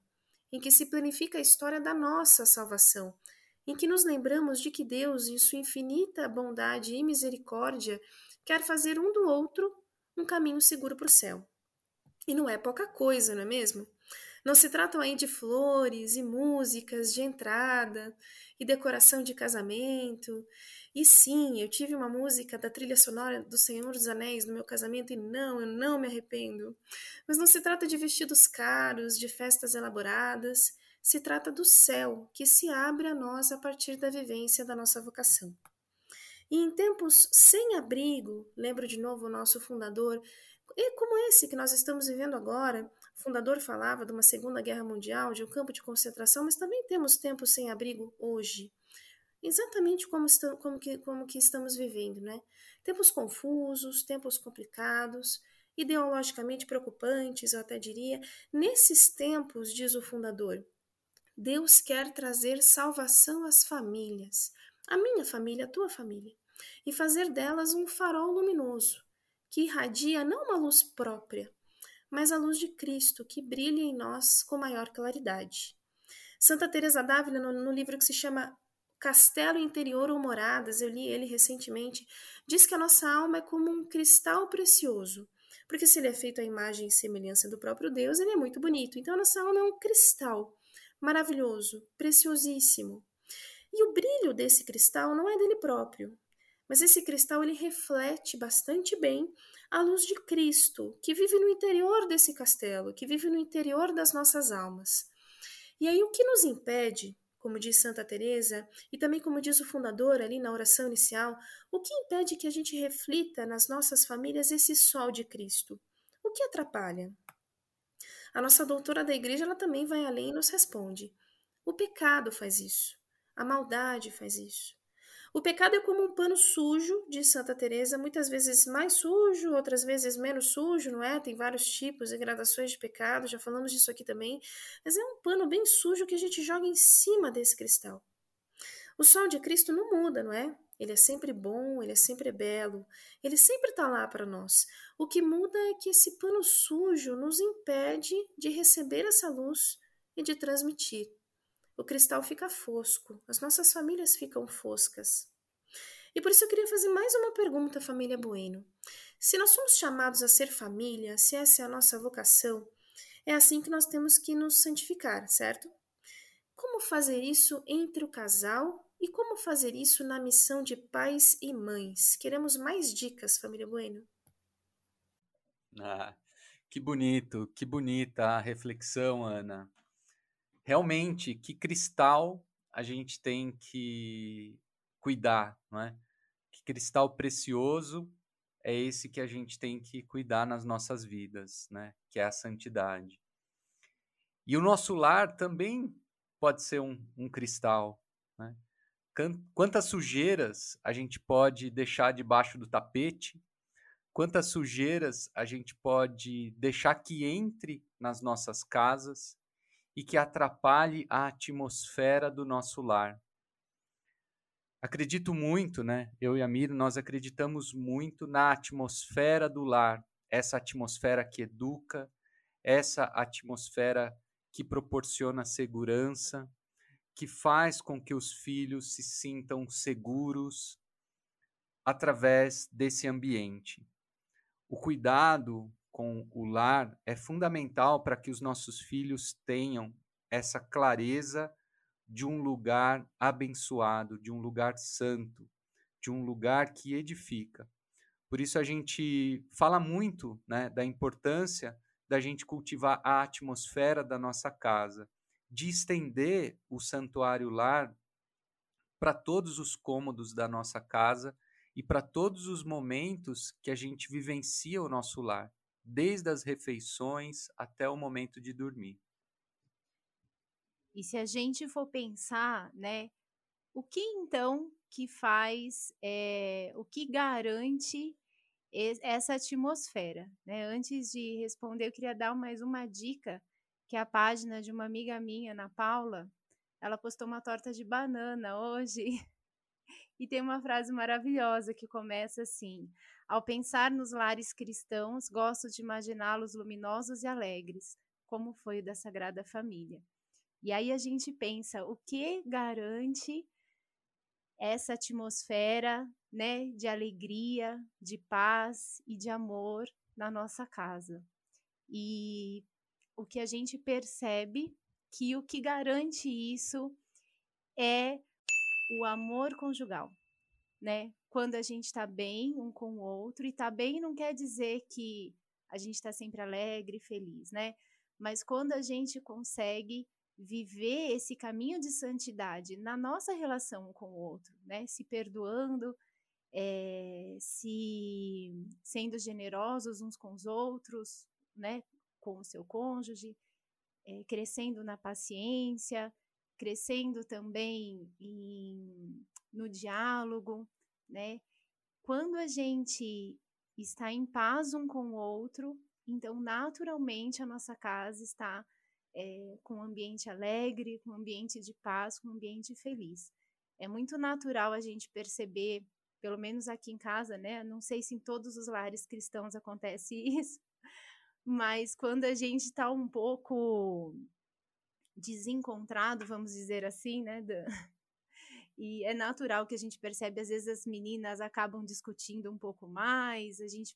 em que se planifica a história da nossa salvação, em que nos lembramos de que Deus, em sua infinita bondade e misericórdia, quer fazer um do outro um caminho seguro para o céu. E não é pouca coisa, não é mesmo? Não se tratam aí de flores e músicas de entrada e decoração de casamento e sim, eu tive uma música da trilha sonora do Senhor dos Anéis no meu casamento e não, eu não me arrependo. Mas não se trata de vestidos caros, de festas elaboradas, se trata do céu que se abre a nós a partir da vivência da nossa vocação. E em tempos sem abrigo, lembro de novo o nosso fundador, e como esse que nós estamos vivendo agora, o fundador falava de uma Segunda Guerra Mundial, de um campo de concentração, mas também temos tempos sem abrigo hoje exatamente como, estamos, como, que, como que estamos vivendo, né? Tempos confusos, tempos complicados, ideologicamente preocupantes, eu até diria. Nesses tempos, diz o fundador, Deus quer trazer salvação às famílias, a minha família, a tua família, e fazer delas um farol luminoso, que irradia não uma luz própria, mas a luz de Cristo, que brilha em nós com maior claridade. Santa Teresa d'Ávila, no, no livro que se chama Castelo Interior ou Moradas, eu li ele recentemente, diz que a nossa alma é como um cristal precioso. Porque se ele é feito à imagem e semelhança do próprio Deus, ele é muito bonito. Então a nossa alma é um cristal maravilhoso, preciosíssimo. E o brilho desse cristal não é dele próprio, mas esse cristal ele reflete bastante bem a luz de Cristo, que vive no interior desse castelo, que vive no interior das nossas almas. E aí o que nos impede como diz Santa Teresa, e também como diz o fundador ali na oração inicial, o que impede que a gente reflita nas nossas famílias esse sol de Cristo? O que atrapalha? A nossa doutora da igreja ela também vai além e nos responde: o pecado faz isso, a maldade faz isso. O pecado é como um pano sujo, diz Santa Teresa, muitas vezes mais sujo, outras vezes menos sujo, não é? Tem vários tipos e gradações de pecado, já falamos disso aqui também, mas é um pano bem sujo que a gente joga em cima desse cristal. O sol de Cristo não muda, não é? Ele é sempre bom, ele é sempre belo, ele sempre está lá para nós. O que muda é que esse pano sujo nos impede de receber essa luz e de transmitir o cristal fica fosco, as nossas famílias ficam foscas. E por isso eu queria fazer mais uma pergunta, família Bueno. Se nós somos chamados a ser família, se essa é a nossa vocação, é assim que nós temos que nos santificar, certo? Como fazer isso entre o casal e como fazer isso na missão de pais e mães? Queremos mais dicas, família Bueno. Ah, que bonito, que bonita a reflexão, Ana realmente que cristal a gente tem que cuidar, não é? Que cristal precioso é esse que a gente tem que cuidar nas nossas vidas, né? Que é a santidade. E o nosso lar também pode ser um, um cristal, né? Quantas sujeiras a gente pode deixar debaixo do tapete? Quantas sujeiras a gente pode deixar que entre nas nossas casas e que atrapalhe a atmosfera do nosso lar. acredito muito, né? Eu e a Mira, nós acreditamos muito na atmosfera do lar, essa atmosfera que educa, essa atmosfera que proporciona segurança, que faz com que os filhos se sintam seguros através desse ambiente. O cuidado com o lar é fundamental para que os nossos filhos tenham essa clareza de um lugar abençoado, de um lugar santo, de um lugar que edifica. Por isso a gente fala muito né, da importância da gente cultivar a atmosfera da nossa casa, de estender o santuário lar para todos os cômodos da nossa casa e para todos os momentos que a gente vivencia o nosso lar, desde as refeições até o momento de dormir. E se a gente for pensar, né, o que então que faz, é, o que garante essa atmosfera, né? Antes de responder, eu queria dar mais uma dica, que é a página de uma amiga minha, Ana Paula, ela postou uma torta de banana hoje e tem uma frase maravilhosa que começa assim: Ao pensar nos lares cristãos, gosto de imaginá-los luminosos e alegres, como foi o da Sagrada Família. E aí a gente pensa, o que garante essa atmosfera, né, de alegria, de paz e de amor na nossa casa? E o que a gente percebe que o que garante isso é o amor conjugal, né? Quando a gente está bem um com o outro, e tá bem não quer dizer que a gente está sempre alegre, feliz, né? Mas quando a gente consegue viver esse caminho de santidade na nossa relação com o outro, né? Se perdoando, é, se sendo generosos uns com os outros, né? Com o seu cônjuge, é, crescendo na paciência, crescendo também em, no diálogo, né? Quando a gente está em paz um com o outro, então naturalmente a nossa casa está é, com um ambiente alegre, com um ambiente de paz, com um ambiente feliz. É muito natural a gente perceber, pelo menos aqui em casa, né? Não sei se em todos os lares cristãos acontece isso, mas quando a gente está um pouco desencontrado, vamos dizer assim, né? E é natural que a gente percebe, às vezes as meninas acabam discutindo um pouco mais, a gente,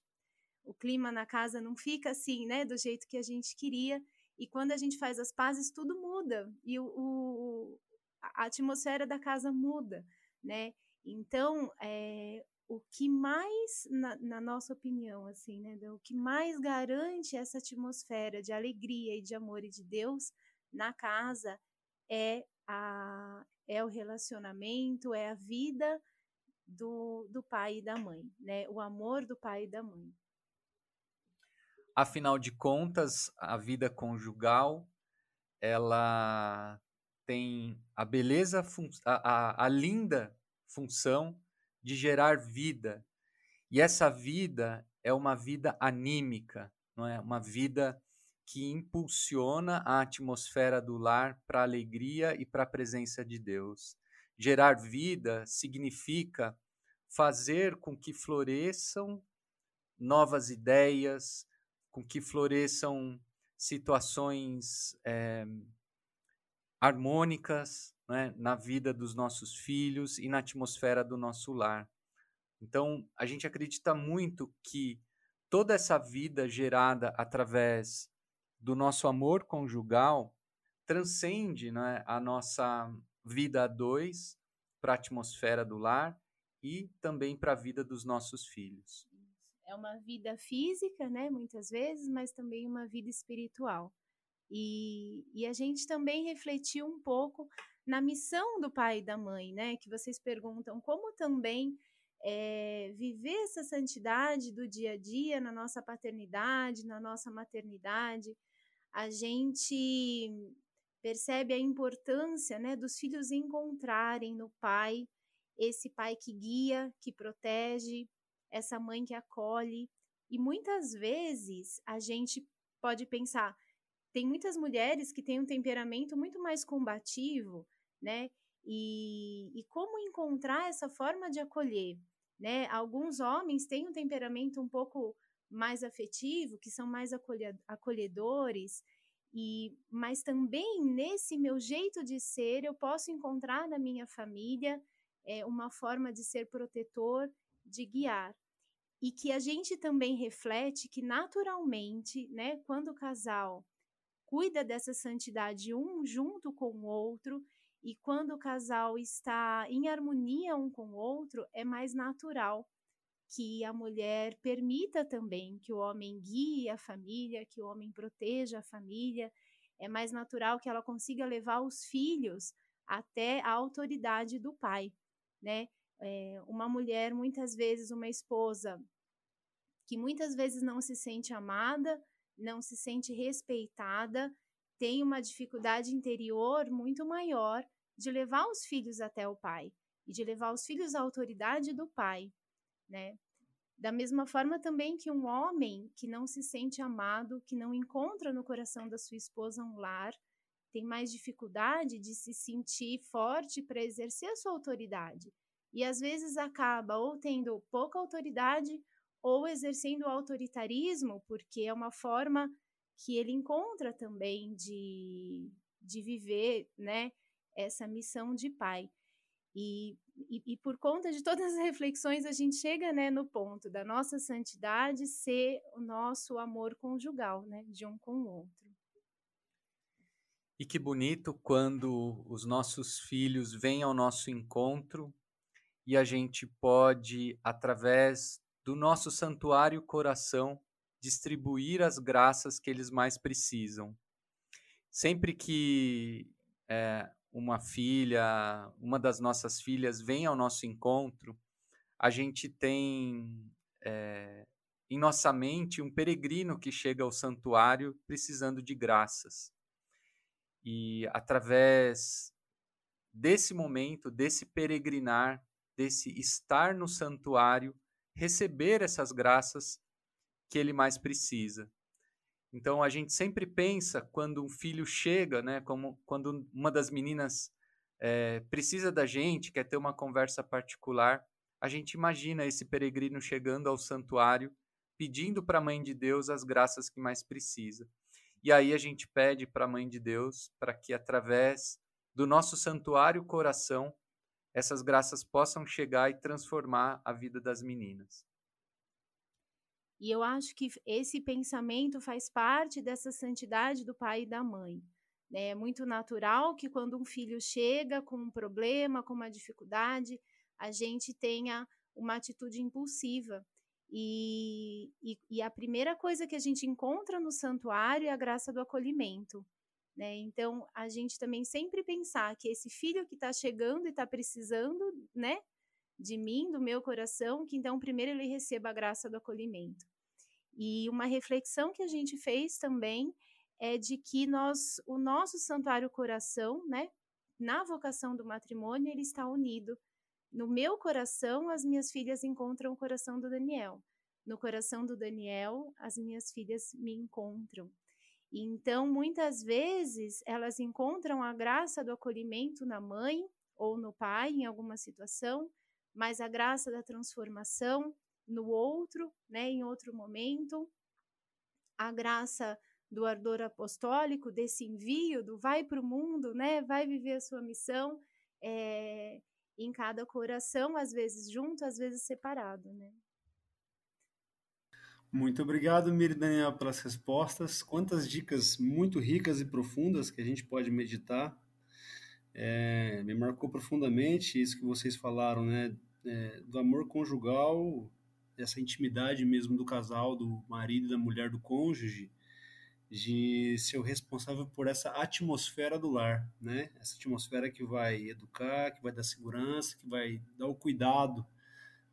o clima na casa não fica assim, né? Do jeito que a gente queria. E quando a gente faz as pazes, tudo muda. E o, o a atmosfera da casa muda, né? Então, é, o que mais, na, na, nossa opinião, assim, né? O que mais garante essa atmosfera de alegria e de amor e de Deus na casa é, a, é o relacionamento, é a vida do, do pai e da mãe, né? O amor do pai e da mãe. Afinal de contas, a vida conjugal ela tem a beleza, a, a, a linda função de gerar vida. E essa vida é uma vida anímica, não é? Uma vida que impulsiona a atmosfera do lar para a alegria e para a presença de Deus. Gerar vida significa fazer com que floresçam novas ideias, com que floresçam situações é, harmônicas né, na vida dos nossos filhos e na atmosfera do nosso lar. Então, a gente acredita muito que toda essa vida gerada através do nosso amor conjugal transcende né, a nossa vida a dois para a atmosfera do lar e também para a vida dos nossos filhos é uma vida física, né, muitas vezes, mas também uma vida espiritual. E, e a gente também refletiu um pouco na missão do pai e da mãe, né, que vocês perguntam como também é, viver essa santidade do dia a dia na nossa paternidade, na nossa maternidade. A gente percebe a importância né, dos filhos encontrarem no pai esse pai que guia, que protege, essa mãe que acolhe. E muitas vezes a gente pode pensar, tem muitas mulheres que têm um temperamento muito mais combativo, né? e, e como encontrar essa forma de acolher. Né? Alguns homens têm um temperamento um pouco mais afetivo, que são mais acolhedores, e mas também nesse meu jeito de ser eu posso encontrar na minha família é, uma forma de ser protetor, de guiar. E que a gente também reflete que naturalmente, né, quando o casal cuida dessa santidade um junto com o outro e quando o casal está em harmonia um com o outro, é mais natural que a mulher permita também que o homem guie a família, que o homem proteja a família. É mais natural que ela consiga levar os filhos até a autoridade do pai, né? É, uma mulher, muitas vezes, uma esposa que muitas vezes não se sente amada, não se sente respeitada, tem uma dificuldade interior muito maior de levar os filhos até o pai e de levar os filhos à autoridade do pai, né? Da mesma forma também que um homem que não se sente amado, que não encontra no coração da sua esposa um lar, tem mais dificuldade de se sentir forte para exercer a sua autoridade. E às vezes acaba ou tendo pouca autoridade ou exercendo autoritarismo, porque é uma forma que ele encontra também de, de viver né, essa missão de pai. E, e, e, por conta de todas as reflexões, a gente chega né, no ponto da nossa santidade ser o nosso amor conjugal, né, de um com o outro. E que bonito quando os nossos filhos vêm ao nosso encontro e a gente pode, através do nosso santuário coração, distribuir as graças que eles mais precisam. Sempre que é, uma filha, uma das nossas filhas vem ao nosso encontro, a gente tem é, em nossa mente um peregrino que chega ao santuário precisando de graças. E através desse momento, desse peregrinar, desse estar no santuário, receber essas graças que ele mais precisa. Então a gente sempre pensa quando um filho chega, né, como quando uma das meninas é, precisa da gente, quer ter uma conversa particular, a gente imagina esse peregrino chegando ao santuário, pedindo para a Mãe de Deus as graças que mais precisa. E aí a gente pede para a Mãe de Deus para que através do nosso santuário coração essas graças possam chegar e transformar a vida das meninas. E eu acho que esse pensamento faz parte dessa santidade do pai e da mãe. É muito natural que quando um filho chega com um problema, com uma dificuldade, a gente tenha uma atitude impulsiva. E, e, e, a primeira coisa que a gente encontra no santuário é a graça do acolhimento. Né? Então, a gente também sempre pensar que esse filho que está chegando e está precisando né, de mim, do meu coração, que então primeiro ele receba a graça do acolhimento. E uma reflexão que a gente fez também é de que nós, o nosso santuário coração, né, na vocação do matrimônio, ele está unido. No meu coração, as minhas filhas encontram o coração do Daniel. No coração do Daniel, as minhas filhas me encontram. Então, muitas vezes, elas encontram a graça do acolhimento na mãe ou no pai em alguma situação, mas a graça da transformação no outro, né, em outro momento, a graça do ardor apostólico, desse envio, do vai para o mundo, né, vai viver a sua missão, é, em cada coração, às vezes junto, às vezes separado, né. Muito obrigado, Miri Daniel, pelas respostas. Quantas dicas muito ricas e profundas que a gente pode meditar. É, me marcou profundamente isso que vocês falaram, né? É, do amor conjugal, essa intimidade mesmo do casal, do marido e da mulher, do cônjuge, de ser o responsável por essa atmosfera do lar, né? Essa atmosfera que vai educar, que vai dar segurança, que vai dar o cuidado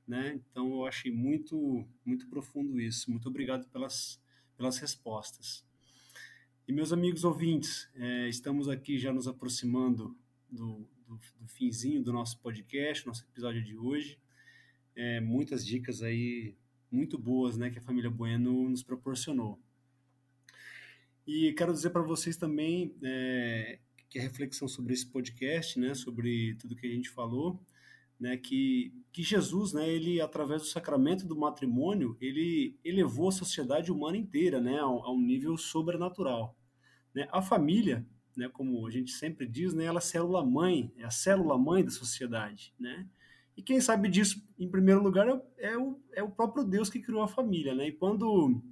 né? Então eu achei muito muito profundo isso. Muito obrigado pelas pelas respostas. E meus amigos ouvintes, é, estamos aqui já nos aproximando do, do, do, finzinho do nosso podcast, nosso episódio de hoje. É, muitas dicas aí muito boas, né, que a família Bueno nos proporcionou. E quero dizer para vocês também é, aqui a reflexão sobre esse podcast, né, sobre tudo que a gente falou, né, que, que Jesus, né, ele através do sacramento do matrimônio, ele elevou a sociedade humana inteira, né, a, a um nível sobrenatural. Né? A família, né, como a gente sempre diz, né, ela é a célula mãe, é a célula mãe da sociedade, né? E quem sabe disso, em primeiro lugar, é, é, o, é o próprio Deus que criou a família, né? E quando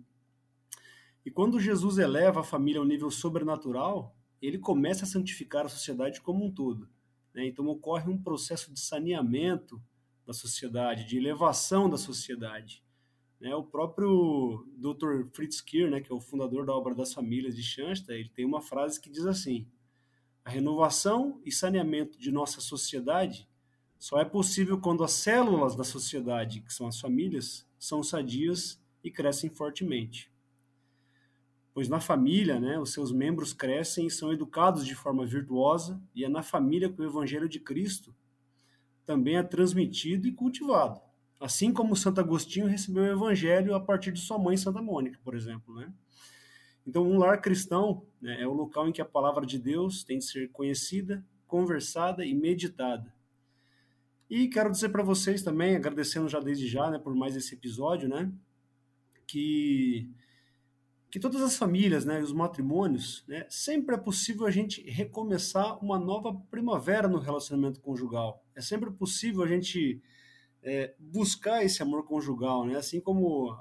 e quando Jesus eleva a família ao nível sobrenatural, ele começa a santificar a sociedade como um todo. Né? Então ocorre um processo de saneamento da sociedade, de elevação da sociedade. Né? O próprio Dr. Fritz Kier, né, que é o fundador da obra das famílias de Schanstatt, ele tem uma frase que diz assim: a renovação e saneamento de nossa sociedade só é possível quando as células da sociedade, que são as famílias, são sadias e crescem fortemente pois na família, né, os seus membros crescem e são educados de forma virtuosa, e é na família que o Evangelho de Cristo também é transmitido e cultivado. Assim como Santo Agostinho recebeu o Evangelho a partir de sua mãe, Santa Mônica, por exemplo. Né? Então, um lar cristão né, é o local em que a palavra de Deus tem de ser conhecida, conversada e meditada. E quero dizer para vocês também, agradecendo já desde já né, por mais esse episódio, né, que que todas as famílias né, os matrimônios, né, sempre é possível a gente recomeçar uma nova primavera no relacionamento conjugal. É sempre possível a gente é, buscar esse amor conjugal, né? assim como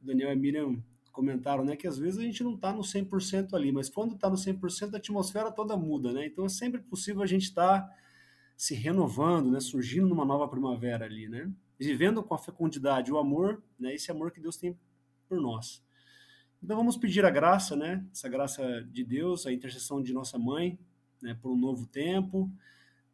Daniel e Miriam comentaram, né, que às vezes a gente não está no 100% ali, mas quando está no 100% a atmosfera toda muda, né? Então é sempre possível a gente estar tá se renovando, né, surgindo numa nova primavera ali, né? Vivendo com a fecundidade, o amor, né, esse amor que Deus tem por nós. Então vamos pedir a graça, né? Essa graça de Deus, a intercessão de nossa mãe, né? Por um novo tempo,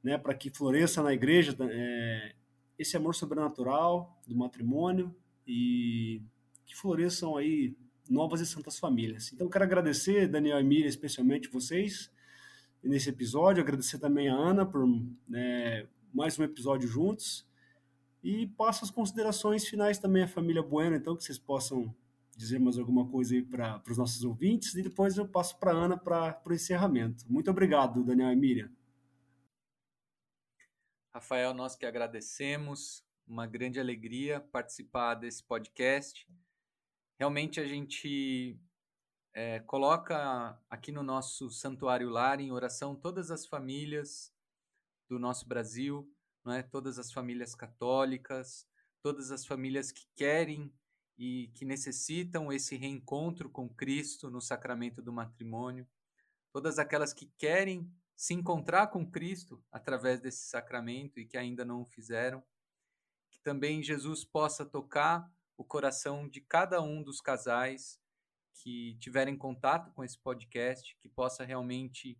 né? Para que floresça na igreja é, esse amor sobrenatural do matrimônio e que floresçam aí novas e santas famílias. Então quero agradecer Daniel e Miriam, especialmente vocês nesse episódio, agradecer também a Ana por né, mais um episódio juntos e passo as considerações finais também à família Bueno, então que vocês possam dizer mais alguma coisa aí para os nossos ouvintes e depois eu passo para a Ana para o encerramento. Muito obrigado, Daniel e Miriam. Rafael, nós que agradecemos, uma grande alegria participar desse podcast. Realmente a gente é, coloca aqui no nosso Santuário Lar em oração todas as famílias do nosso Brasil, não é? todas as famílias católicas, todas as famílias que querem e que necessitam esse reencontro com Cristo no sacramento do matrimônio, todas aquelas que querem se encontrar com Cristo através desse sacramento e que ainda não o fizeram, que também Jesus possa tocar o coração de cada um dos casais que tiverem contato com esse podcast, que possa realmente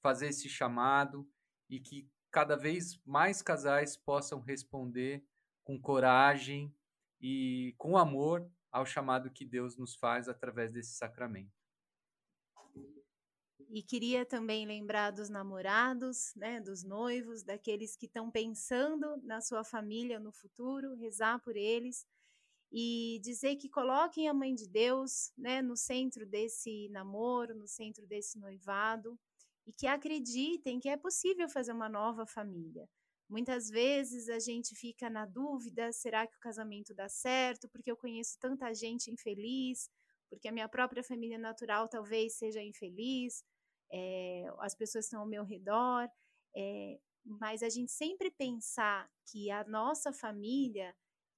fazer esse chamado e que cada vez mais casais possam responder com coragem e com amor ao chamado que Deus nos faz através desse sacramento. E queria também lembrar dos namorados, né, dos noivos, daqueles que estão pensando na sua família no futuro, rezar por eles e dizer que coloquem a mãe de Deus, né, no centro desse namoro, no centro desse noivado e que acreditem que é possível fazer uma nova família. Muitas vezes a gente fica na dúvida: será que o casamento dá certo? Porque eu conheço tanta gente infeliz, porque a minha própria família natural talvez seja infeliz, é, as pessoas estão ao meu redor. É, mas a gente sempre pensar que a nossa família,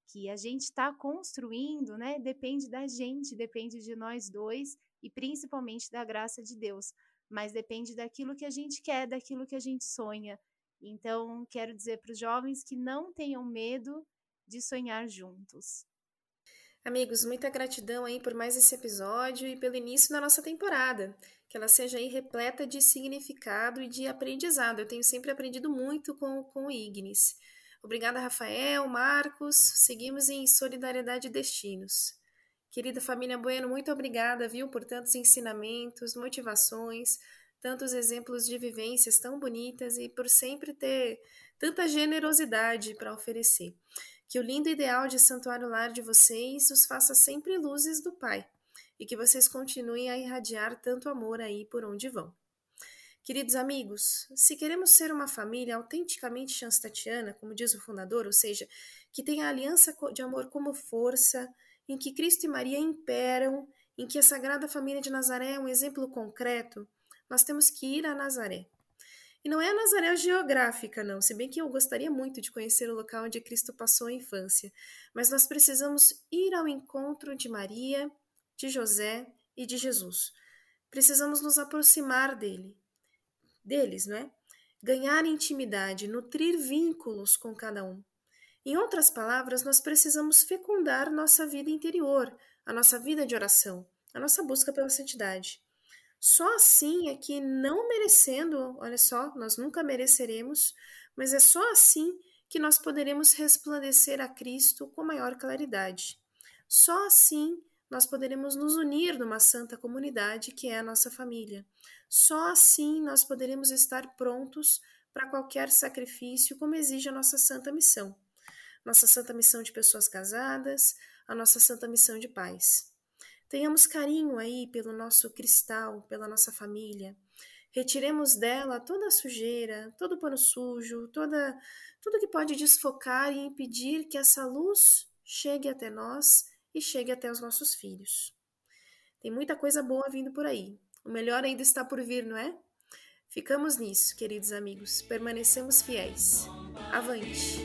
que a gente está construindo, né, depende da gente, depende de nós dois e principalmente da graça de Deus. Mas depende daquilo que a gente quer, daquilo que a gente sonha. Então, quero dizer para os jovens que não tenham medo de sonhar juntos. Amigos, muita gratidão aí por mais esse episódio e pelo início da nossa temporada. Que ela seja aí repleta de significado e de aprendizado. Eu tenho sempre aprendido muito com, com o Ignis. Obrigada, Rafael, Marcos. Seguimos em solidariedade e destinos. Querida família Bueno, muito obrigada, viu, por tantos ensinamentos, motivações, tantos exemplos de vivências tão bonitas e por sempre ter tanta generosidade para oferecer. Que o lindo ideal de santuário lar de vocês os faça sempre luzes do Pai e que vocês continuem a irradiar tanto amor aí por onde vão. Queridos amigos, se queremos ser uma família autenticamente chanstatiana, como diz o fundador, ou seja, que tem a aliança de amor como força, em que Cristo e Maria imperam, em que a Sagrada Família de Nazaré é um exemplo concreto, nós temos que ir a Nazaré. E não é a Nazaré geográfica, não, se bem que eu gostaria muito de conhecer o local onde Cristo passou a infância, mas nós precisamos ir ao encontro de Maria, de José e de Jesus. Precisamos nos aproximar dele, deles, não é? Ganhar intimidade, nutrir vínculos com cada um. Em outras palavras, nós precisamos fecundar nossa vida interior, a nossa vida de oração, a nossa busca pela santidade. Só assim é que, não merecendo, olha só, nós nunca mereceremos, mas é só assim que nós poderemos resplandecer a Cristo com maior claridade. Só assim nós poderemos nos unir numa santa comunidade que é a nossa família. Só assim nós poderemos estar prontos para qualquer sacrifício, como exige a nossa santa missão. Nossa santa missão de pessoas casadas, a nossa santa missão de pais. Tenhamos carinho aí pelo nosso cristal, pela nossa família. Retiremos dela toda a sujeira, todo o pano sujo, toda, tudo que pode desfocar e impedir que essa luz chegue até nós e chegue até os nossos filhos. Tem muita coisa boa vindo por aí. O melhor ainda está por vir, não é? Ficamos nisso, queridos amigos. Permanecemos fiéis. Avante!